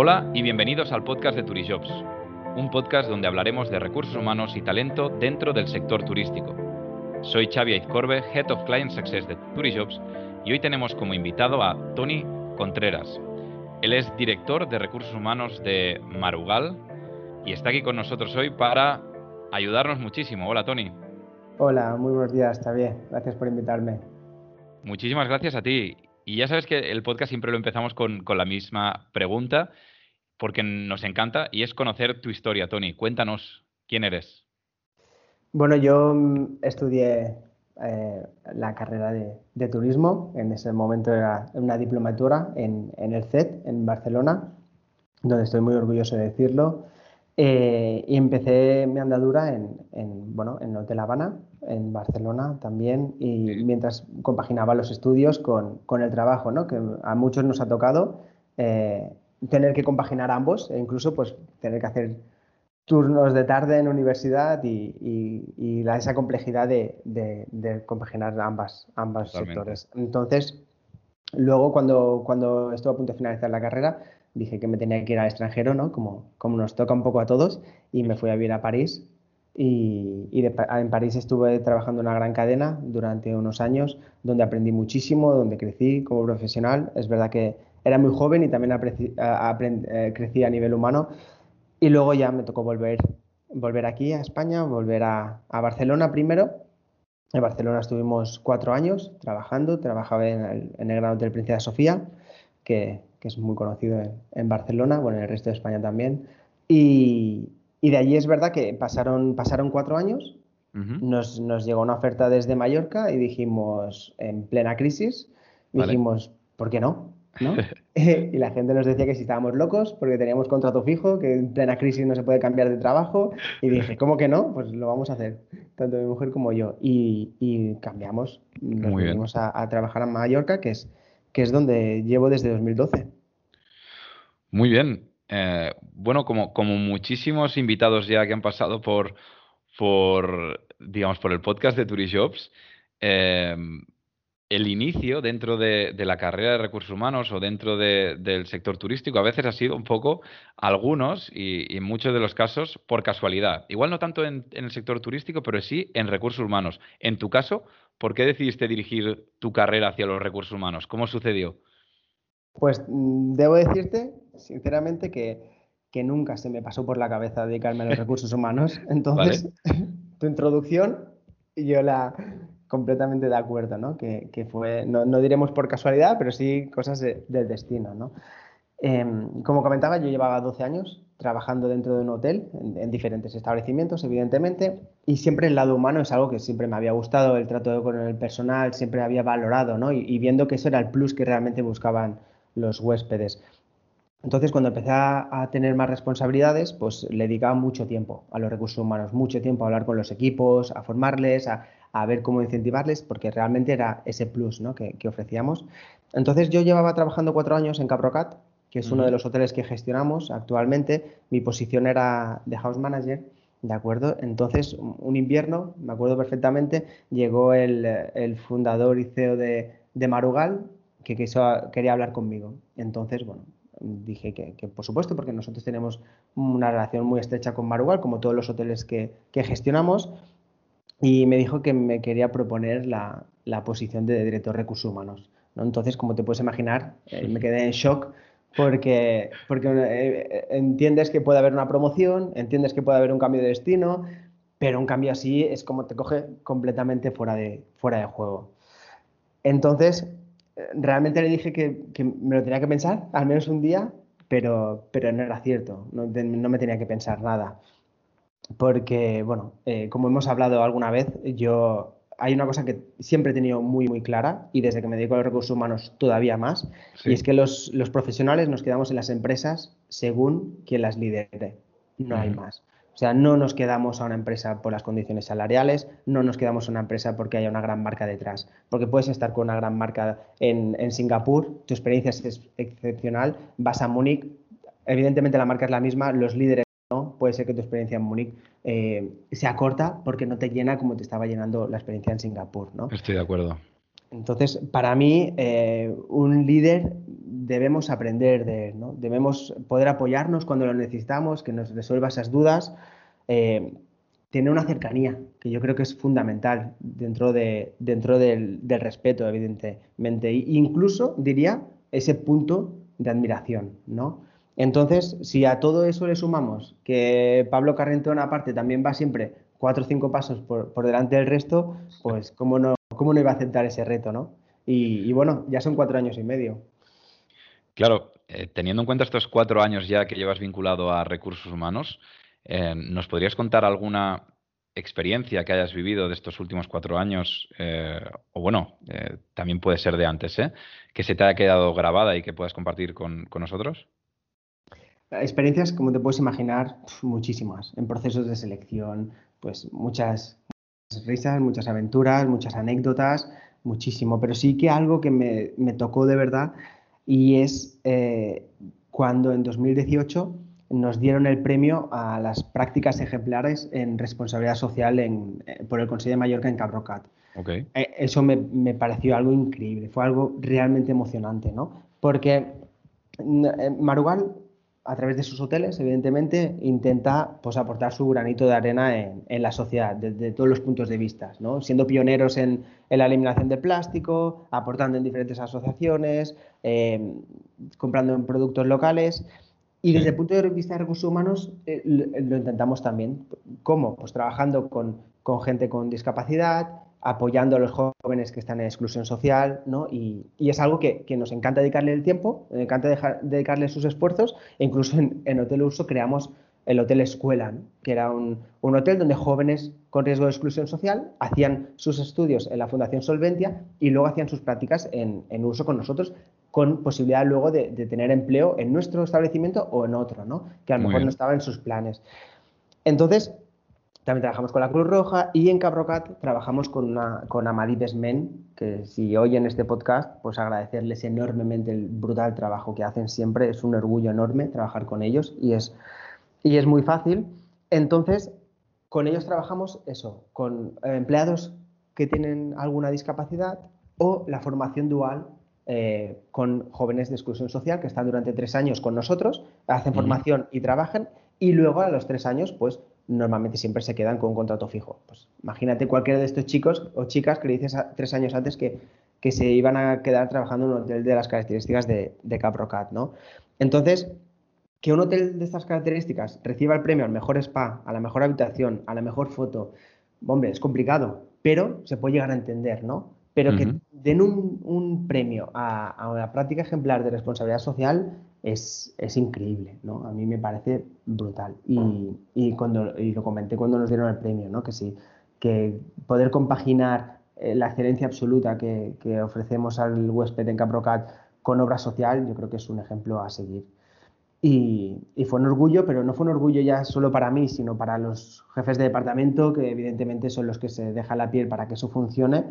Hola y bienvenidos al podcast de Turijobs, un podcast donde hablaremos de recursos humanos y talento dentro del sector turístico. Soy Xavi Aizcorbe, Head of Client Success de Turijobs y hoy tenemos como invitado a Tony Contreras. Él es director de recursos humanos de Marugal y está aquí con nosotros hoy para ayudarnos muchísimo. Hola Tony. Hola, muy buenos días, bien. Gracias por invitarme. Muchísimas gracias a ti. Y ya sabes que el podcast siempre lo empezamos con, la misma pregunta, porque nos encanta, y es conocer tu historia, Tony. Cuéntanos, ¿quién eres? Bueno, yo mm, estudié eh, la carrera de, turismo, en ese momento era una diplomatura en, el CET, en Barcelona, donde estoy muy orgulloso de decirlo. Eh, y empecé mi andadura en, en, bueno, en Hotel Habana, en Barcelona también, y mientras compaginaba los estudios con, con, el trabajo, ¿no? que a muchos nos ha tocado eh, tener que compaginar ambos e incluso pues, tener que hacer turnos de tarde en universidad y, y, esa complejidad de, de, compaginar ambas, ambas sectores. Entonces, luego cuando, cuando estuve a punto de finalizar la carrera, dije que me tenía que ir al extranjero, ¿no? Como, como nos toca un poco a todos, y me fui a vivir a París. Y, en París estuve trabajando en una gran cadena durante unos años, donde aprendí muchísimo, donde crecí como profesional. Es verdad que era muy joven y también eh, crecí a nivel humano. Y luego ya me tocó volver, volver aquí a España, volver a, Barcelona primero. En Barcelona estuvimos cuatro años trabajando, trabajaba en el, en el Gran Hotel Princesa Sofía, que, que es muy conocido en, Barcelona, bueno, en el resto de España también. Y, y, de allí es verdad que pasaron, pasaron cuatro años, nos, nos, llegó una oferta desde Mallorca y dijimos, en plena crisis, dijimos, ¿por qué no? ¿No? y la gente nos decía que si estábamos locos porque teníamos contrato fijo, que en plena crisis no se puede cambiar de trabajo. Y dije, ¿cómo que no? Pues lo vamos a hacer, tanto mi mujer como yo. Y, y cambiamos, nos vinimos a, a, trabajar en Mallorca, que es que es donde llevo desde 2012. Muy bien. Eh, bueno, como, como muchísimos invitados ya que han pasado por, por digamos, por el podcast de Turijobs, eh, el inicio dentro de, la carrera de recursos humanos o dentro del sector turístico a veces ha sido un poco, algunos y, en muchos de los casos, por casualidad. Igual no tanto en, el sector turístico, pero sí en recursos humanos. En tu caso, ¿por qué decidiste dirigir tu carrera hacia los recursos humanos? ¿Cómo sucedió? Pues mm, debo decirte, sinceramente, que, nunca se me pasó por la cabeza dedicarme a los recursos humanos. Entonces, tu introducción, yo la, completamente de acuerdo, ¿no? Que, fue, no, diremos por casualidad, pero sí cosas del destino, ¿no? Em, como comentaba, yo llevaba 12 años trabajando dentro de un hotel, en, diferentes establecimientos, evidentemente, y siempre el lado humano es algo que siempre me había gustado, el trato con el personal, siempre había valorado, ¿no? y viendo que eso era el plus que realmente buscaban los huéspedes. Entonces, cuando empecé a, tener más responsabilidades, pues le dedicaba mucho tiempo a los recursos humanos, mucho tiempo a hablar con los equipos, a formarles, a, ver cómo incentivarles, porque realmente era ese plus ¿no? que, ofrecíamos. Entonces, yo llevaba trabajando cuatro años en Caprocat, que es uno de los hoteles que gestionamos actualmente. Mi posición era de house manager, ¿de acuerdo? Entonces, un invierno, me acuerdo perfectamente, llegó el, fundador y CEO de, de Marugal, que quería hablar conmigo. Entonces, bueno, dije que, por supuesto, porque nosotros tenemos una relación muy estrecha con Marugal, como todos los hoteles que, gestionamos, y me dijo que me quería proponer la, posición de director de recursos humanos. ¿no? Entonces, como te puedes imaginar, eh, me quedé en shock porque, porque eh, entiendes que puede haber una promoción, entiendes que puede haber un cambio de destino, pero un cambio así es como te coge completamente fuera de, fuera de juego. Entonces, realmente le dije que, me lo tenía que pensar, al menos un día, pero, pero no era cierto, no, me tenía que pensar nada. Porque, bueno, eh, como hemos hablado alguna vez, yo hay una cosa que siempre he tenido muy, muy clara y desde que me dedico a los recursos humanos todavía más, y es que los, los, profesionales nos quedamos en las empresas según quien las lidere, no hay más. O sea, no nos quedamos a una empresa por las condiciones salariales, no nos quedamos a una empresa porque haya una gran marca detrás. Porque puedes estar con una gran marca en, Singapur, tu experiencia es excepcional, vas a Múnich, evidentemente la marca es la misma, los líderes puede ser que tu experiencia en Múnich eh, sea corta porque no te llena como te estaba llenando la experiencia en Singapur. ¿no? Estoy de acuerdo. Entonces, para mí, eh, un líder debemos aprender de él, ¿no? Debemos poder apoyarnos cuando lo necesitamos, que nos resuelva esas dudas. Eh, tener una cercanía, que yo creo que es fundamental dentro, de, dentro del, respeto, evidentemente. E incluso, diría, ese punto de admiración, ¿no? Entonces, si a todo eso le sumamos que Pablo Carrentón, aparte, también va siempre cuatro o cinco pasos por, delante del resto, pues cómo no, cómo no iba a aceptar ese reto, ¿no? Y, bueno, ya son cuatro años y medio. Claro, eh, teniendo en cuenta estos cuatro años ya que llevas vinculado a recursos humanos, eh, ¿Nos podrías contar alguna experiencia que hayas vivido de estos últimos cuatro años, eh, o bueno, eh, también puede ser de antes, que se te haya quedado grabada y que puedas compartir con, nosotros? Experiencias, como te puedes imaginar, muchísimas. En procesos de selección, pues muchas, risas, muchas aventuras, muchas anécdotas, muchísimo. Pero sí que algo que me, me tocó de verdad y es cuando en 2018 nos dieron el premio a las prácticas ejemplares en responsabilidad social en, eh, por el Consejo de Mallorca en Cabrocat. Okay. Eh, eso me, me, pareció algo increíble, fue algo realmente emocionante, ¿no? Porque eh, Marugal, a través de sus hoteles, evidentemente, intenta pues, aportar su granito de arena en, la sociedad, desde todos los puntos de vista, ¿no? Siendo pioneros en, la eliminación del plástico, aportando en diferentes asociaciones, comprando en productos locales. Y desde el punto de vista de recursos humanos eh, lo, intentamos también. ¿Cómo? Pues trabajando con, gente con discapacidad, apoyando a los jóvenes que están en exclusión social, ¿no? Y, y es algo que, que, nos encanta dedicarle el tiempo, nos encanta dejar, dedicarle sus esfuerzos, e incluso en, en Hotel Uso creamos el Hotel Escuela, que era un, un, hotel donde jóvenes con riesgo de exclusión social hacían sus estudios en la Fundación Solventia y luego hacían sus prácticas en, en uso con nosotros, con posibilidad luego de, tener empleo en nuestro establecimiento o en otro, ¿no? que a lo mejor no estaba en sus planes. Entonces, también trabajamos con la Cruz Roja y en Cabrocat trabajamos con, una, con Men, que si oyen este podcast, pues agradecerles enormemente el brutal trabajo que hacen siempre. Es un orgullo enorme trabajar con ellos y es, y es muy fácil. Entonces, con ellos trabajamos eso, con empleados que tienen alguna discapacidad o la formación dual eh, con jóvenes de exclusión social que están durante tres años con nosotros, hacen formación y trabajan, y luego a los tres años, pues normalmente siempre se quedan con un contrato fijo. Pues imagínate cualquiera de estos chicos o chicas que le dices tres años antes que, que, se iban a quedar trabajando en un hotel de las características de, de Caprocat, ¿no? Entonces, que un hotel de estas características reciba el premio al mejor spa, a la mejor habitación, a la mejor foto, hombre, es complicado, pero se puede llegar a entender, ¿no? Pero que den un, premio a, una práctica ejemplar de responsabilidad social es, increíble, ¿no? A mí me parece brutal. Y, cuando, lo comenté cuando nos dieron el premio, ¿no? Que sí, que poder compaginar eh, la excelencia absoluta que, ofrecemos al huésped en Caprocat con obra social, yo creo que es un ejemplo a seguir. Y, y, fue un orgullo, pero no fue un orgullo ya solo para mí, sino para los jefes de departamento, que evidentemente son los que se dejan la piel para que eso funcione,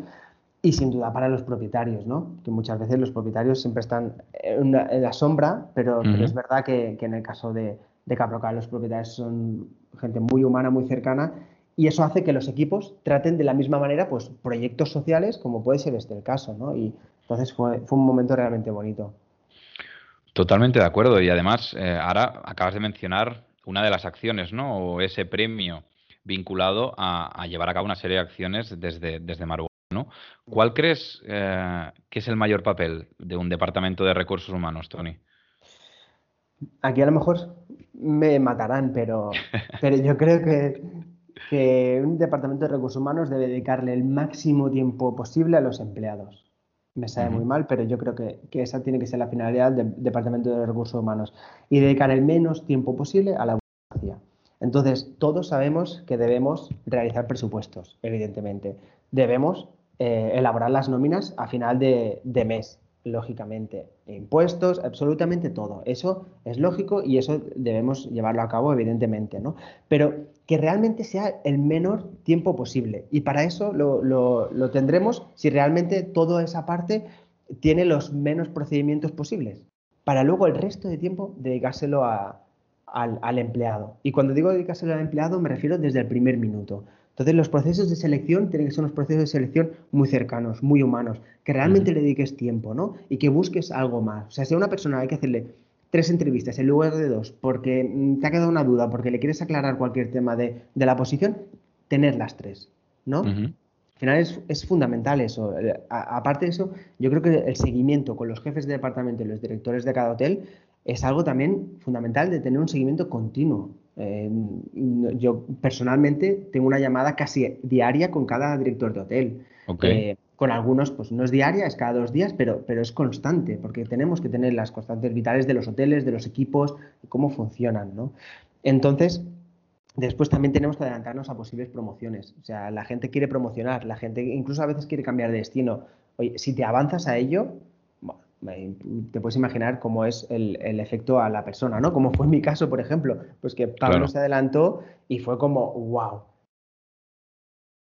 y sin duda para los propietarios, ¿no? Que muchas veces los propietarios siempre están en, la sombra, pero, es verdad que, en el caso de, de Caprocal los propietarios son gente muy humana, muy cercana, y eso hace que los equipos traten de la misma manera pues, proyectos sociales, como puede ser este el caso, ¿no? Y entonces fue, fue un momento realmente bonito. Totalmente de acuerdo, y además eh, ahora acabas de mencionar una de las acciones, ¿no? O ese premio vinculado a, llevar a cabo una serie de acciones desde, desde ¿Cuál crees eh, que es el mayor papel de un departamento de recursos humanos, Tony? Aquí a lo mejor me matarán, pero, pero yo creo que, que, un departamento de recursos humanos debe dedicarle el máximo tiempo posible a los empleados. Me sabe muy mal, pero yo creo que, que, esa tiene que ser la finalidad del departamento de recursos humanos y dedicar el menos tiempo posible a la burocracia. Entonces, todos sabemos que debemos realizar presupuestos, evidentemente. Debemos eh, elaborar las nóminas a final de, mes, lógicamente. Impuestos, absolutamente todo. Eso es lógico y eso debemos llevarlo a cabo, evidentemente, ¿no? Pero que realmente sea el menor tiempo posible. Y para eso lo, tendremos si realmente toda esa parte tiene los menos procedimientos posibles. Para luego el resto de tiempo dedicárselo al, al empleado. Y cuando digo dedicárselo al empleado me refiero desde el primer minuto Entonces, los procesos de selección tienen que ser unos procesos de selección muy cercanos, muy humanos, que realmente le dediques tiempo, ¿no? Y que busques algo más. O sea, si a una persona hay que hacerle tres entrevistas en lugar de dos porque mm, te ha quedado una duda, porque le quieres aclarar cualquier tema de, la posición, tener las tres, ¿no? Al final es, fundamental eso. Eh, aparte de eso, yo creo que el seguimiento con los jefes de departamento y los directores de cada hotel es algo también fundamental de tener un seguimiento continuo. Eh, yo personalmente tengo una llamada casi diaria con cada director de hotel. Eh, con algunos, pues no es diaria, es cada dos días, pero, pero es constante, porque tenemos que tener las constantes vitales de los hoteles, de los equipos, cómo funcionan, ¿no? Entonces, después también tenemos que adelantarnos a posibles promociones. O sea, la gente quiere promocionar, la gente incluso a veces quiere cambiar de destino. Oye, si te avanzas a ello, te puedes imaginar cómo es el, efecto a la persona, ¿no? Como fue en mi caso, por ejemplo, pues que Pablo se adelantó y fue como, wow.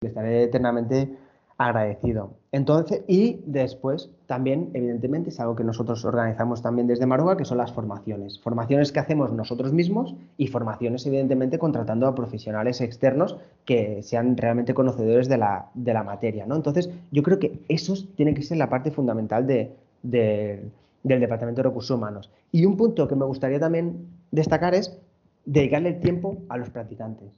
Estaré eternamente agradecido. Entonces, y después también, evidentemente, es algo que nosotros organizamos también desde Maruga, que son las formaciones. Formaciones que hacemos nosotros mismos y formaciones, evidentemente, contratando a profesionales externos que sean realmente conocedores de la, de la materia. ¿no? Entonces, yo creo que eso tiene que ser la parte fundamental de, del Departamento de Recursos Humanos. Y un punto que me gustaría también destacar es dedicarle el tiempo a los practicantes.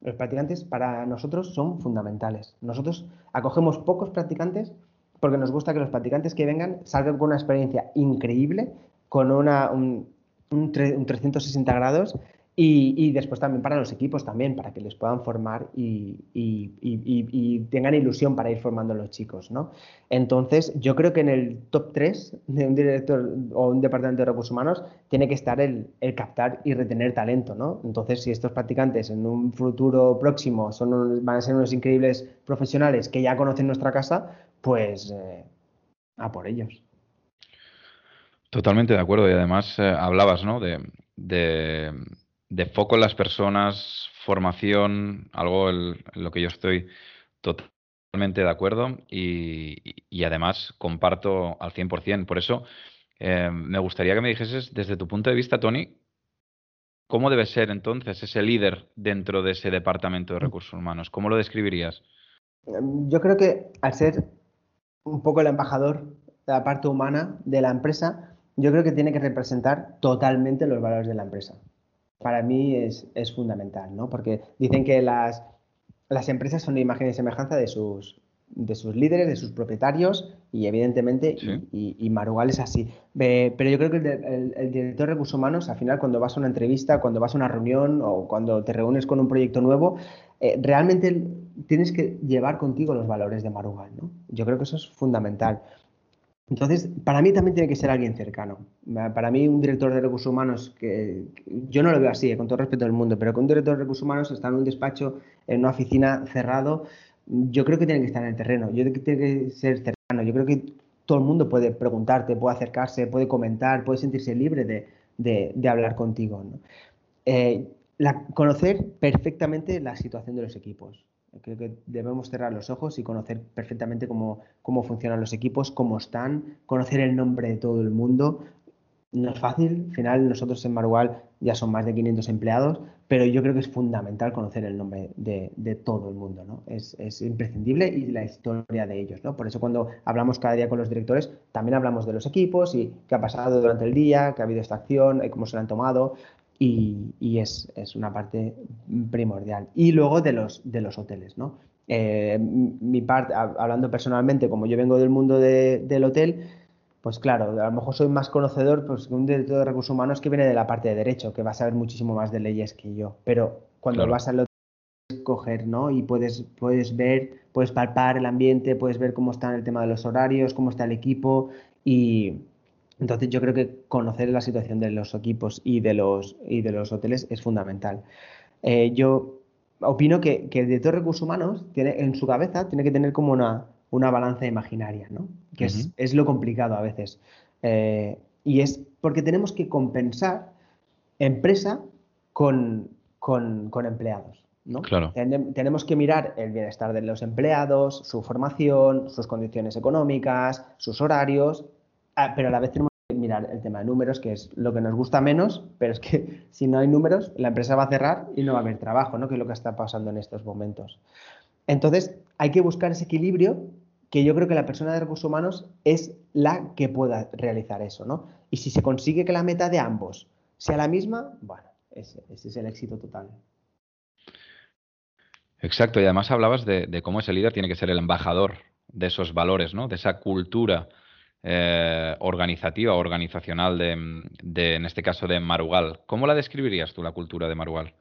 Los practicantes para nosotros son fundamentales. Nosotros acogemos pocos practicantes porque nos gusta que los practicantes que vengan salgan con una experiencia increíble, con una, un, un 360 grados y, después también para los equipos también, para que les puedan formar y, tengan ilusión para ir formando a los chicos, ¿no? Entonces, yo creo que en el top 3 de un director o un departamento de recursos humanos tiene que estar el, captar y retener talento, ¿no? Entonces, si estos practicantes en un futuro próximo son van a ser unos increíbles profesionales que ya conocen nuestra casa, pues eh, a por ellos. Totalmente de acuerdo. Y además eh, hablabas, ¿no? de foco en las personas, formación, algo en lo que yo estoy totalmente de acuerdo y, además comparto al 100%. Por eso eh, me gustaría que me dijeses, desde tu punto de vista, Tony, ¿cómo debe ser entonces ese líder dentro de ese departamento de recursos humanos? ¿Cómo lo describirías? Yo creo que al ser un poco el embajador de la parte humana de la empresa, yo creo que tiene que representar totalmente los valores de la empresa para mí es, fundamental, ¿no? Porque dicen que las, las empresas son imagen y semejanza de sus, de sus líderes, de sus propietarios y evidentemente, y, Marugal es así. pero yo creo que el, director de recursos humanos, al final, cuando vas a una entrevista, cuando vas a una reunión o cuando te reúnes con un proyecto nuevo, eh, realmente tienes que llevar contigo los valores de Marugal, ¿no? Yo creo que eso es fundamental. Entonces, para mí también tiene que ser alguien cercano. Para mí, un director de recursos humanos, que, yo no lo veo así, eh, con todo respeto del mundo, pero que un director de recursos humanos está en un despacho, en una oficina cerrado, yo creo que tiene que estar en el terreno, yo creo que tiene que ser cercano. Yo creo que todo el mundo puede preguntarte, puede acercarse, puede comentar, puede sentirse libre de, hablar contigo. Eh, conocer perfectamente la situación de los equipos. Creo que debemos cerrar los ojos y conocer perfectamente cómo, cómo funcionan los equipos, cómo están, conocer el nombre de todo el mundo. No es fácil, al final nosotros en Marual ya son más de 500 empleados, pero yo creo que es fundamental conocer el nombre de, de todo el mundo, ¿no? Es, es, imprescindible y la historia de ellos, ¿no? Por eso cuando hablamos cada día con los directores, también hablamos de los equipos y qué ha pasado durante el día, qué ha habido esta acción, cómo se la han tomado, y, es, una parte primordial. Y luego de los, de los hoteles, ¿no? Eh, mi parte, hablando personalmente, como yo vengo del mundo del hotel, pues claro, a lo mejor soy más conocedor pues, que un director de recursos humanos que viene de la parte de derecho, que va a saber muchísimo más de leyes que yo. Pero cuando vas al hotel, puedes coger, ¿no? Y puedes, puedes ver, puedes palpar el ambiente, puedes ver cómo está el tema de los horarios, cómo está el equipo y, entonces yo creo que conocer la situación de los equipos y de los, y de los hoteles es fundamental. Eh, yo opino que, el director de recursos humanos tiene, en su cabeza tiene que tener como una, una balanza imaginaria, ¿no? que es, lo complicado a veces. Eh, y es porque tenemos que compensar empresa con, empleados. ¿no? tenemos que mirar el bienestar de los empleados, su formación, sus condiciones económicas, sus horarios, ah, pero a la vez tenemos mirar el tema de números, que es lo que nos gusta menos, pero es que si no hay números, la empresa va a cerrar y no va a haber trabajo, ¿no? que es lo que está pasando en estos momentos. Entonces, hay que buscar ese equilibrio que yo creo que la persona de recursos humanos es la que pueda realizar eso, ¿no? Y si se consigue que la meta de ambos sea la misma, bueno, ese, es el éxito total. Exacto, y además hablabas de, cómo ese líder tiene que ser el embajador de esos valores, ¿no? De esa cultura eh, organizativa, organizacional de, en este caso, de Marugal. ¿Cómo la describirías tú, la cultura de Marugal?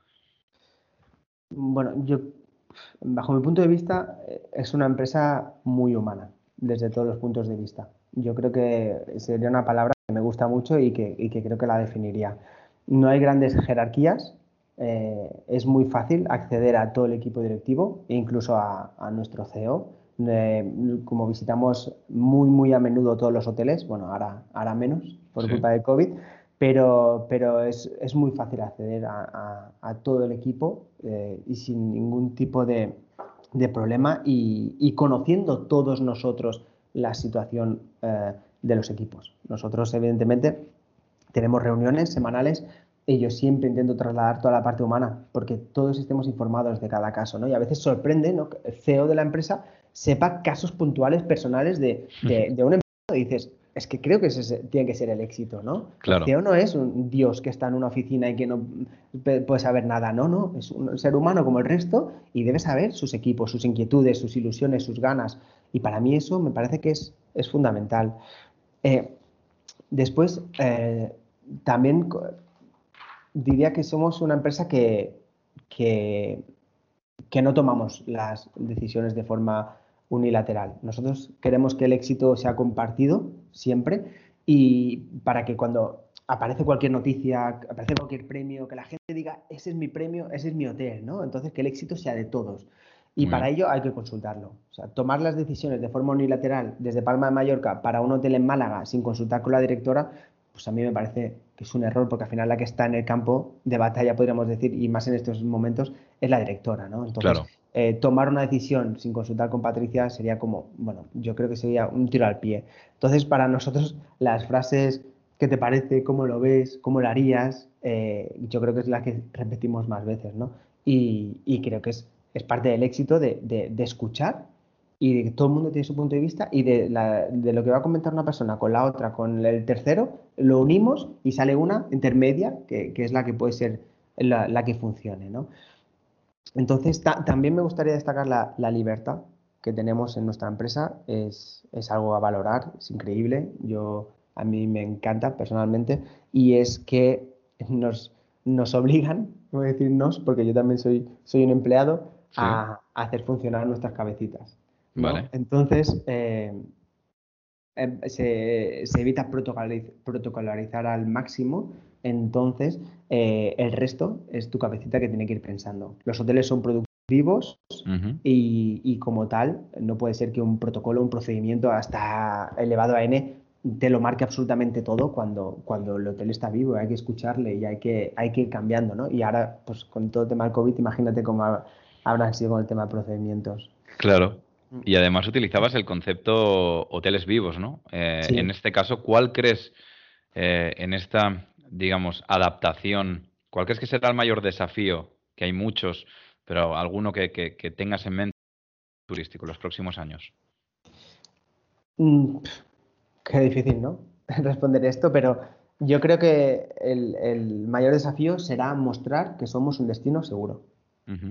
Bueno, yo bajo mi punto de vista, eh, es una empresa muy humana, desde todos los puntos de vista. Yo creo que sería una palabra que me gusta mucho y que, creo que la definiría. No hay grandes jerarquías, eh, es muy fácil acceder a todo el equipo directivo e incluso a, nuestro CEO. Eh, como visitamos muy, muy a menudo todos los hoteles, bueno, ahora, ahora menos por culpa de COVID, pero, pero es, es, muy fácil acceder a, a, todo el equipo eh, y sin ningún tipo de, de problema y, y, conociendo todos nosotros la situación eh, de los equipos. Nosotros, evidentemente, tenemos reuniones semanales y yo siempre intento trasladar toda la parte humana porque todos estemos informados de cada caso, ¿no? Y a veces sorprende ¿no? el CEO de la empresa sepa casos puntuales personales de, de, de una empresa y dices, es que creo que ese tiene que ser el éxito, ¿no? Claro. El CEO no es un dios que está en una oficina y que no puede saber nada, no, no, es un ser humano como el resto y debe saber sus equipos, sus inquietudes, sus ilusiones, sus ganas. Y para mí eso me parece que es, es fundamental. Eh, después, eh, también diría que somos una empresa que, que, que no tomamos las decisiones de forma unilateral. Nosotros queremos que el éxito sea compartido siempre y para que cuando aparece cualquier noticia, aparece cualquier premio, que la gente diga, ese es mi premio, ese es mi hotel, ¿no? Entonces, que el éxito sea de todos. Y para ello hay que consultarlo. O sea, tomar las decisiones de forma unilateral desde Palma de Mallorca para un hotel en Málaga sin consultar con la directora, pues a mí me parece que es un error porque al final la que está en el campo de batalla, podríamos decir, y más en estos momentos, es la directora, ¿no? Entonces, eh, tomar una decisión sin consultar con Patricia sería como, bueno, yo creo que sería un tiro al pie. Entonces, para nosotros, las frases, ¿qué te parece? ¿Cómo lo ves? ¿Cómo lo harías? Eh, yo creo que es la que repetimos más veces, ¿no? Y, creo que es, es, parte del éxito de, de, escuchar y de que todo el mundo tiene su punto de vista y de, de, lo que va a comentar una persona con la otra, con el tercero, lo unimos y sale una intermedia que, que es la que puede ser la, la que funcione, ¿no? Entonces, también me gustaría destacar la, libertad que tenemos en nuestra empresa. Es, algo a valorar, es increíble. Yo, a mí me encanta personalmente. Y es que nos, nos obligan, voy a decirnos, porque yo también soy, soy un empleado, a, hacer funcionar nuestras cabecitas. Entonces, eh, em, se, se, evita protocolarizar al máximo entonces, eh, el resto es tu cabecita que tiene que ir pensando. Los hoteles son productivos y, como tal, no puede ser que un protocolo, un procedimiento hasta elevado a N te lo marque absolutamente todo cuando, cuando el hotel está vivo. Hay que escucharle y hay que, hay que ir cambiando, ¿no? Y ahora, pues con todo el tema del COVID, imagínate cómo habrán sido con el tema de procedimientos. Claro. Mm. Y además utilizabas el concepto hoteles vivos, ¿no? Eh, en este caso, ¿cuál crees eh, en esta digamos, adaptación, ¿cuál crees que será el mayor desafío? Que hay muchos, pero alguno que, tengas en mente turístico en los próximos años. Mm, qué difícil, ¿no? Responder esto, pero yo creo que el, mayor desafío será mostrar que somos un destino seguro.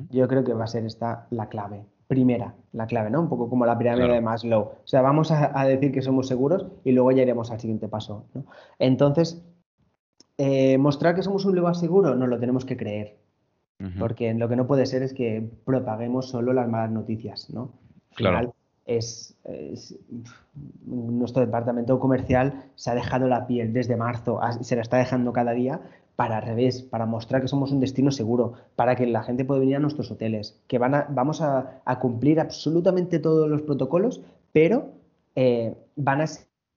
Yo creo que va a ser esta la clave. Primera, la clave, ¿no? Un poco como la pirámide de Maslow. O sea, vamos a, a, decir que somos seguros y luego ya iremos al siguiente paso. ¿no? Entonces, eh, mostrar que somos un lugar seguro, no lo tenemos que creer. Porque lo que no puede ser es que propaguemos solo las malas noticias, ¿no? claro. es, nuestro departamento comercial se ha dejado la piel desde marzo, se la está dejando cada día para al revés, para mostrar que somos un destino seguro, para que la gente pueda venir a nuestros hoteles, que van a, vamos a, cumplir absolutamente todos los protocolos, pero eh, van a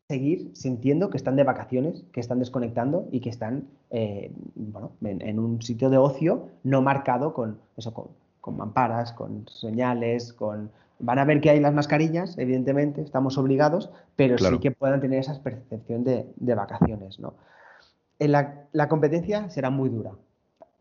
seguir sintiendo que están de vacaciones, que están desconectando y que están eh, bueno, en, un sitio de ocio no marcado con eso, con, mamparas, con señales, con van a ver que hay las mascarillas, evidentemente, estamos obligados, pero sí que puedan tener esa percepción de, vacaciones, ¿no? En la, competencia será muy dura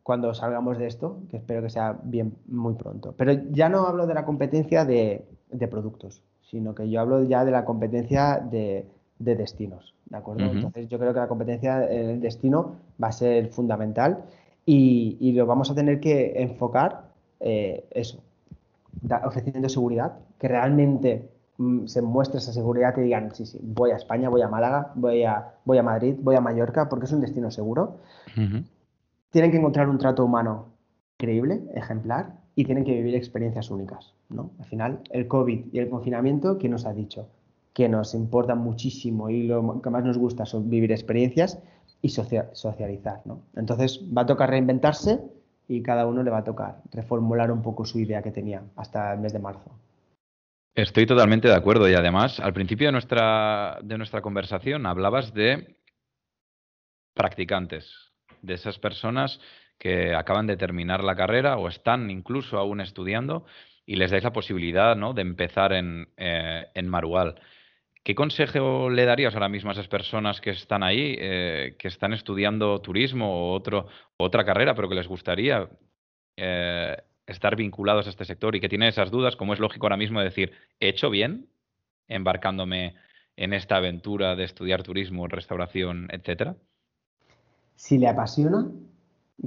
cuando salgamos de esto, que espero que sea bien muy pronto. Pero ya no hablo de la competencia de, productos, sino que yo hablo ya de la competencia de, destinos, ¿de acuerdo? Entonces yo creo que la competencia en el destino va a ser fundamental y, lo vamos a tener que enfocar eh, eso, ofreciendo seguridad, que realmente mm, se muestre esa seguridad y digan, sí, sí, voy a España, voy a Málaga, voy a, voy a Madrid, voy a Mallorca, porque es un destino seguro. Tienen que encontrar un trato humano increíble, ejemplar, y tienen que vivir experiencias únicas. ¿no? Al final, el COVID y el confinamiento, ¿qué nos ha dicho? Que nos importa muchísimo y lo que más nos gusta son vivir experiencias y socializar. ¿no? Entonces, va a tocar reinventarse y cada uno le va a tocar reformular un poco su idea que tenía hasta el mes de marzo. Estoy totalmente de acuerdo y además al principio de nuestra, de nuestra conversación hablabas de practicantes, de esas personas que acaban de terminar la carrera o están incluso aún estudiando y les dais la posibilidad ¿no? de empezar en, eh, en Marual. ¿Qué consejo le darías ahora mismo a esas personas que están ahí, eh, que están estudiando turismo o otro, otra carrera, pero que les gustaría eh, estar vinculados a este sector y que tienen esas dudas, como es lógico ahora mismo decir, ¿he hecho bien embarcándome en esta aventura de estudiar turismo, restauración, etcétera? Si le apasiona,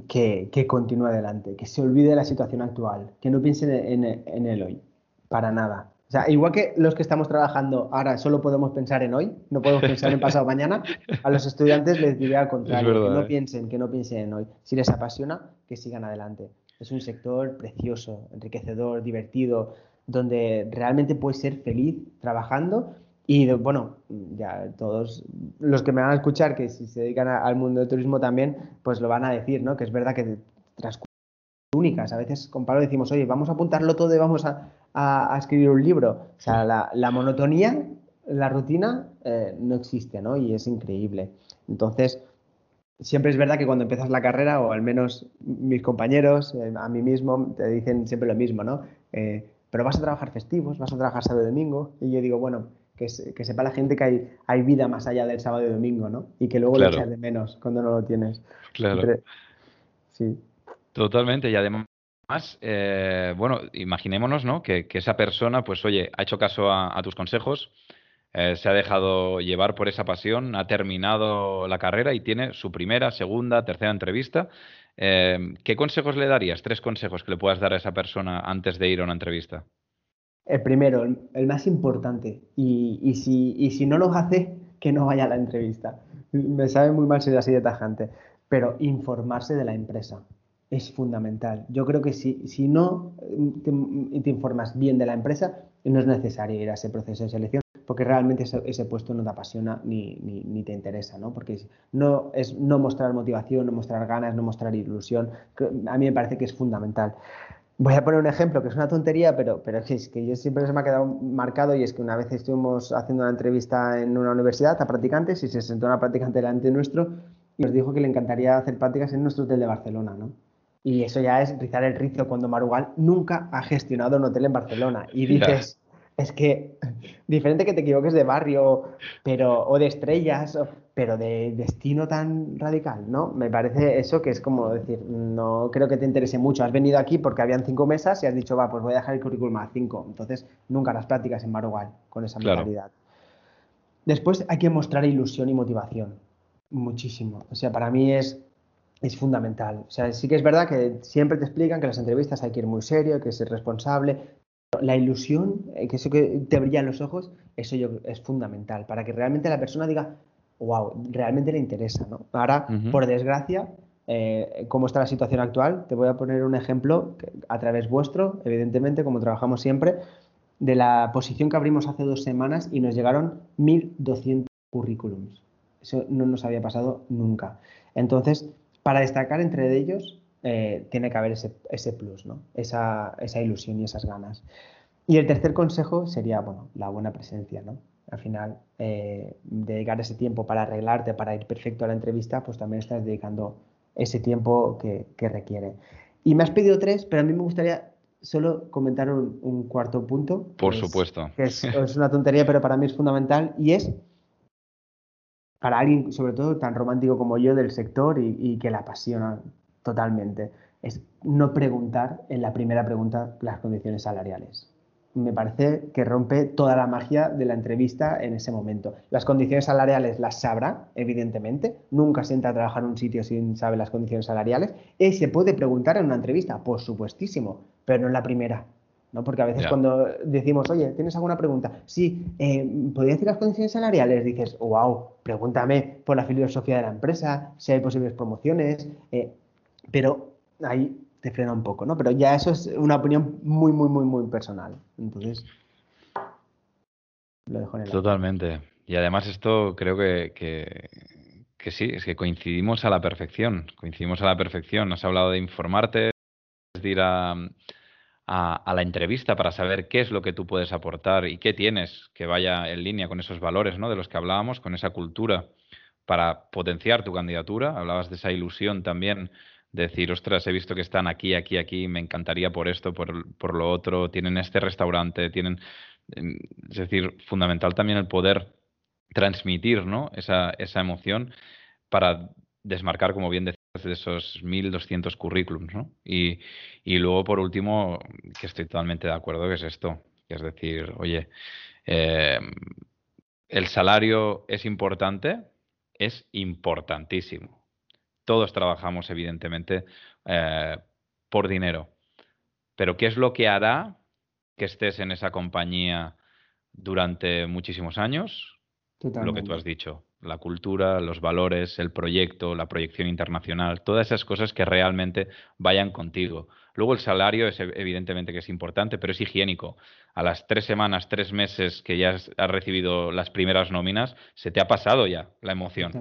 que, continúe adelante, que se olvide de la situación actual, que no piense en, en el hoy, para nada o sea, igual que los que estamos trabajando ahora solo podemos pensar en hoy, no podemos pensar en pasado mañana, a los estudiantes les diré al contrario, que no ¿eh? piensen, que no piensen en hoy. Si les apasiona, que sigan adelante. Es un sector precioso, enriquecedor, divertido, donde realmente puedes ser feliz trabajando y bueno, ya todos los que me van a escuchar, que si se dedican al mundo del turismo también, pues lo van a decir, ¿no? Que es verdad que transcurre únicas. A veces con Pablo decimos, oye, vamos a apuntarlo todo y vamos a, escribir un libro. O sea, la, monotonía, la rutina eh, no existe, ¿no? Y es increíble. Entonces, siempre es verdad que cuando empiezas la carrera, o al menos mis compañeros, eh, a mí mismo, te dicen siempre lo mismo, ¿no? Eh, pero vas a trabajar festivos, vas a trabajar sábado y domingo. Y yo digo, bueno, que, sepa la gente que hay, hay vida más allá del sábado y domingo, ¿no? Y que luego lo echas de menos cuando no lo tienes. Claro. sí. Totalmente, y además, eh, bueno, imaginémonos, ¿no? Que, esa persona, pues oye, ha hecho caso a, tus consejos, eh, se ha dejado llevar por esa pasión, ha terminado la carrera y tiene su primera, segunda, tercera entrevista. Eh, ¿Qué consejos le darías? Tres consejos que le puedas dar a esa persona antes de ir a una entrevista. El primero, el, más importante, y, si, y si no lo hace, que no vaya a la entrevista. Me sabe muy mal ser así de tajante, pero informarse de la empresa es fundamental. Yo creo que si, si no mm, te, informas bien de la empresa, no es necesario ir a ese proceso de selección porque realmente ese, puesto no te apasiona ni, ni, te interesa, ¿no? Porque no, es no mostrar motivación, no mostrar ganas, no mostrar ilusión. A mí me parece que es fundamental. Voy a poner un ejemplo que es una tontería, pero, pero es que yo siempre se me ha quedado marcado y es que una vez estuvimos haciendo una entrevista en una universidad a practicantes y se sentó una practicante delante nuestro y nos dijo que le encantaría hacer prácticas en nuestro hotel de Barcelona, ¿no? Y eso ya es rizar el rizo cuando Marugal nunca ha gestionado un hotel en Barcelona. Y dices, es que diferente que te equivoques de barrio pero, o de estrellas, pero de destino tan radical, ¿no? Me parece eso que es como decir, no creo que te interese mucho. Has venido aquí porque habían cinco mesas y has dicho, va, pues voy a dejar el currículum a cinco. Entonces, nunca las prácticas en Marugal con esa mentalidad. Después hay que mostrar ilusión y motivación. Muchísimo. O sea, para mí es es fundamental. O sea, sí que es verdad que siempre te explican que las entrevistas hay que ir muy serio, que ser responsable. La ilusión, eh, que eso que te brilla en los ojos, eso yo, es fundamental para que realmente la persona diga, wow, realmente le interesa. ¿no? Ahora, por desgracia, eh, cómo está la situación actual, te voy a poner un ejemplo a través vuestro, evidentemente, como trabajamos siempre, de la posición que abrimos hace dos semanas y nos llegaron 1.200 currículums. Eso no nos había pasado nunca. Entonces, para destacar entre ellos, eh, tiene que haber ese, plus, ¿no? Esa, ilusión y esas ganas. Y el tercer consejo sería, bueno, la buena presencia, ¿no? Al final, eh, dedicar ese tiempo para arreglarte, para ir perfecto a la entrevista, pues también estás dedicando ese tiempo que, requiere. Y me has pedido tres, pero a mí me gustaría solo comentar un, cuarto punto. Por supuesto. Que es, una tontería, pero para mí es fundamental y es para alguien, sobre todo tan romántico como yo del sector y, que la apasiona totalmente, es no preguntar en la primera pregunta las condiciones salariales. Me parece que rompe toda la magia de la entrevista en ese momento. Las condiciones salariales las sabrá, evidentemente. Nunca se entra a trabajar en un sitio sin saber las condiciones salariales. Y se puede preguntar en una entrevista, por supuestísimo, pero no en la primera. ¿No? Porque a veces cuando decimos, oye, ¿tienes alguna pregunta? Sí, eh, ¿podría decir las condiciones salariales? Dices, wow, pregúntame por la filosofía de la empresa, si hay posibles promociones, eh, pero ahí te frena un poco, ¿no? Pero ya eso es una opinión muy, muy, muy, muy personal. Entonces, lo dejo en el Totalmente. Y además esto creo que, que, que sí, es que coincidimos a la perfección, coincidimos a la perfección. Has hablado de informarte, de ir a a, la entrevista para saber qué es lo que tú puedes aportar y qué tienes que vaya en línea con esos valores ¿no? de los que hablábamos, con esa cultura para potenciar tu candidatura. Hablabas de esa ilusión también de decir, ostras, he visto que están aquí, aquí, aquí, me encantaría por esto, por, por lo otro, tienen este restaurante, tienen... Es decir, fundamental también el poder transmitir ¿no? esa, esa emoción para desmarcar, como bien de esos 1.200 currículums, ¿no? Y, luego, por último, que estoy totalmente de acuerdo, que es esto, que es decir, oye, em, el salario es importante, es importantísimo. Todos trabajamos, evidentemente, eh, por dinero. Pero ¿qué es lo que hará que estés en esa compañía durante muchísimos años? Lo que tú has dicho, la cultura, los valores, el proyecto, la proyección internacional, todas esas cosas que realmente vayan contigo. Luego el salario es evidentemente que es importante, pero es higiénico. A las tres semanas, tres meses que ya has, recibido las primeras nóminas, se te ha pasado ya la emoción.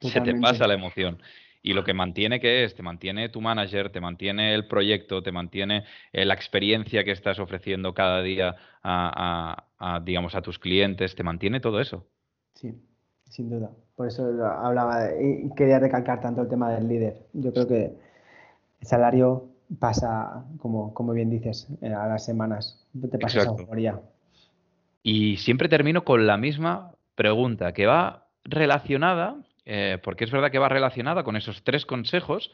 Se te pasa la emoción. Y lo que mantiene, ¿qué es? Te mantiene tu manager, te mantiene el proyecto, te mantiene eh, la experiencia que estás ofreciendo cada día a, digamos, a tus clientes, te mantiene todo eso. Sí, sin duda. Por eso hablaba y quería recalcar tanto el tema del líder. Yo creo que el salario pasa, como, como bien dices, eh, a las semanas. Te pasa esa euforia. Y siempre termino con la misma pregunta, que va relacionada, eh, porque es verdad que va relacionada con esos tres consejos,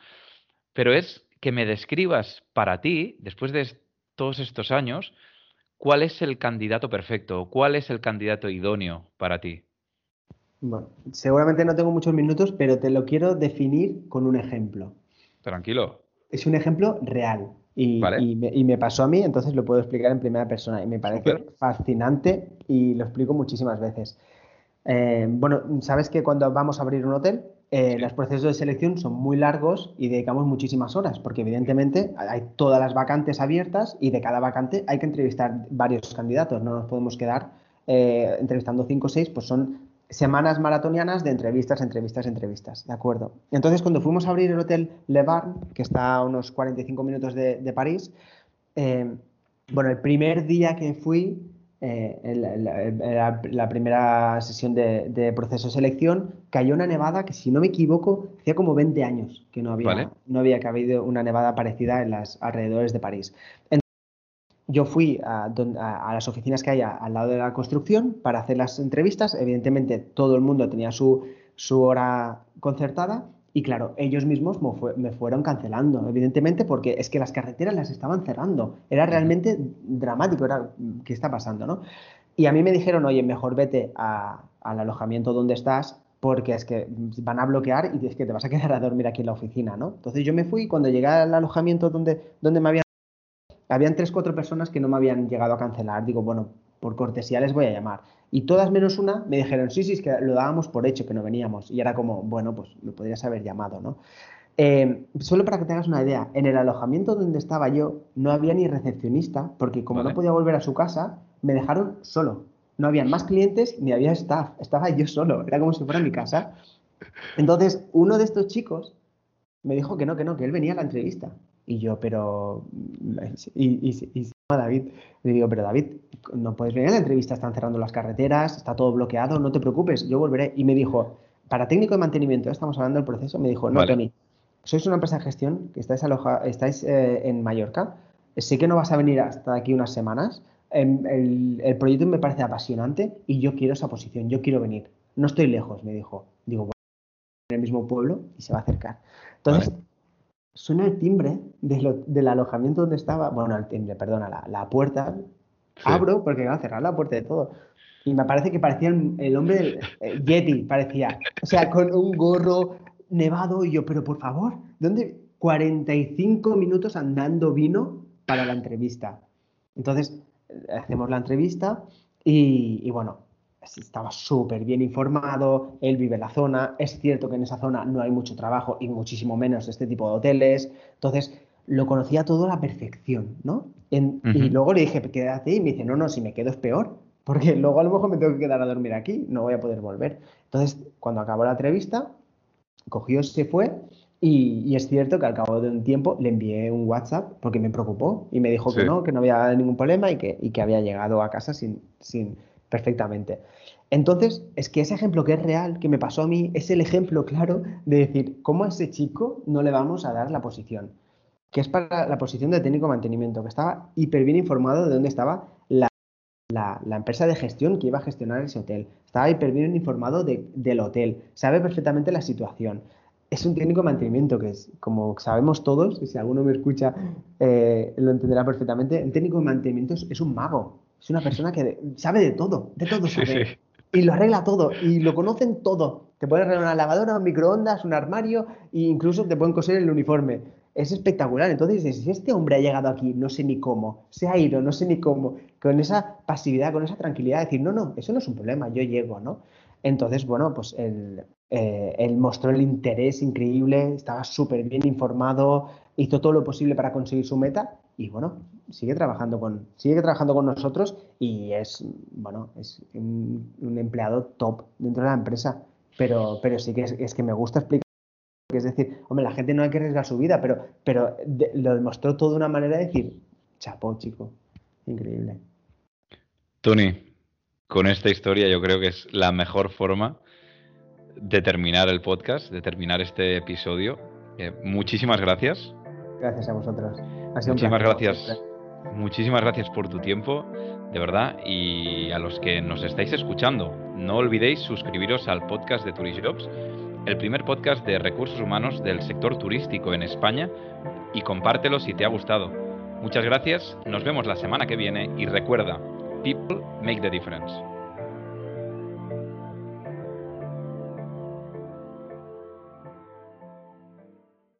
pero es que me describas para ti, después de todos estos años, cuál es el candidato perfecto, cuál es el candidato idóneo para ti. Bueno, seguramente no tengo muchos minutos, pero te lo quiero definir con un ejemplo. Tranquilo. Es un ejemplo real y, me, pasó a mí, entonces lo puedo explicar en primera persona y me parece fascinante y lo explico muchísimas veces. Eh, bueno, sabes que cuando vamos a abrir un hotel, eh, los procesos de selección son muy largos y dedicamos muchísimas horas, porque evidentemente hay todas las vacantes abiertas y de cada vacante hay que entrevistar varios candidatos, no nos podemos quedar eh, entrevistando cinco o seis, pues son semanas maratonianas de entrevistas, entrevistas, entrevistas, ¿de acuerdo? Entonces, cuando fuimos a abrir el hotel Le Barn, que está a unos 45 minutos de, París, eh, bueno, el primer día que fui, eh, la, primera sesión de, proceso de selección, cayó una nevada que, si no me equivoco, hacía como 20 años que no había, no había habido una nevada parecida en las alrededores de París yo fui a, las oficinas que hay al lado de la construcción para hacer las entrevistas. Evidentemente, todo el mundo tenía su, hora concertada y, claro, ellos mismos me, fueron cancelando, evidentemente, porque es que las carreteras las estaban cerrando. Era realmente dramático, era qué está pasando, ¿no? Y a mí me dijeron, oye, mejor vete al alojamiento donde estás porque es que van a bloquear y es que te vas a quedar a dormir aquí en la oficina, ¿no? Entonces yo me fui y cuando llegué al alojamiento donde, donde me habían habían tres, cuatro personas que no me habían llegado a cancelar. Digo, bueno, por cortesía les voy a llamar. Y todas menos una me dijeron, sí, sí, es que lo dábamos por hecho, que no veníamos. Y era como, bueno, pues me podrías haber llamado, ¿no? Eh, solo para que te hagas una idea, en el alojamiento donde estaba yo no había ni recepcionista, porque como no podía volver a su casa, me dejaron solo. No habían más clientes ni había staff, estaba yo solo, era como si fuera mi casa. Entonces, uno de estos chicos me dijo que no, que no, que él venía a la entrevista. Y yo, pero. Y, y, a David, le digo, pero David, no puedes venir a la entrevista, están cerrando las carreteras, está todo bloqueado, no te preocupes, yo volveré. Y me dijo, para técnico de mantenimiento, estamos hablando del proceso, me dijo, no, Tony, sois una empresa de gestión que estáis, aloja, estáis eh, en Mallorca, sé que no vas a venir hasta aquí unas semanas, em, el, el, proyecto me parece apasionante y yo quiero esa posición, yo quiero venir. No estoy lejos, me dijo. Digo, bueno, en el mismo pueblo y se va a acercar. Entonces, suena el timbre del alojamiento donde estaba, bueno, el timbre, perdona, la, la puerta. Abro porque va a cerrar la puerta de todo. Y me parece que parecía el, hombre del eh, Yeti, parecía. O sea, con un gorro nevado y yo, pero por favor, ¿dónde? 45 minutos andando vino para la entrevista. Entonces, hacemos la entrevista y, y bueno, estaba súper bien informado, él vive en la zona, es cierto que en esa zona no hay mucho trabajo y muchísimo menos este tipo de hoteles, entonces lo conocía todo a la perfección, ¿no? Y luego le dije, quédate y me dice, no, no, si me quedo es peor, porque luego a lo mejor me tengo que quedar a dormir aquí, no voy a poder volver. Entonces, cuando acabó la entrevista, cogió, se fue y, es cierto que al cabo de un tiempo le envié un WhatsApp porque me preocupó y me dijo que no, que no había ningún problema y que, y que había llegado a casa sin, sin perfectamente. Entonces, es que ese ejemplo que es real, que me pasó a mí, es el ejemplo claro de decir, ¿cómo a ese chico no le vamos a dar la posición? Que es para la posición de técnico de mantenimiento, que estaba hiper bien informado de dónde estaba la, empresa de gestión que iba a gestionar ese hotel. Estaba hiper bien informado del hotel, sabe perfectamente la situación. Es un técnico de mantenimiento que es, como sabemos todos, y si alguno me escucha eh, lo entenderá perfectamente, el técnico de mantenimiento es un mago. Es una persona que sabe de todo, de todo sabe. Y lo arregla todo, y lo conocen todo. Te pueden arreglar una lavadora, un microondas, un armario, e incluso te pueden coser el uniforme. Es espectacular. Entonces, si este hombre ha llegado aquí, no sé ni cómo, se ha ido, no sé ni cómo, con esa pasividad, con esa tranquilidad, decir, no, no, eso no es un problema, yo llego, ¿no? Entonces, bueno, pues él, eh, él mostró el interés increíble, estaba súper bien informado, hizo todo lo posible para conseguir su meta y bueno, sigue trabajando con, sigue trabajando con nosotros y es, bueno, es un, empleado top dentro de la empresa. Pero, pero sí que es, que me gusta explicar. Es decir, hombre, la gente no hay que arriesgar su vida, pero, pero lo demostró todo de una manera de decir, chapo, chico, increíble. Tony, con esta historia yo creo que es la mejor forma de terminar el podcast, de terminar este episodio. Eh, muchísimas gracias. Gracias a vosotros. Muchísimas gracias. Muchísimas gracias por tu tiempo, de verdad, y a los que nos estáis escuchando, no olvidéis suscribiros al podcast de Turisjobs, el primer podcast de recursos humanos del sector turístico en España, y compártelo si te ha gustado. Muchas gracias, nos vemos la semana que viene y recuerda, people make the difference.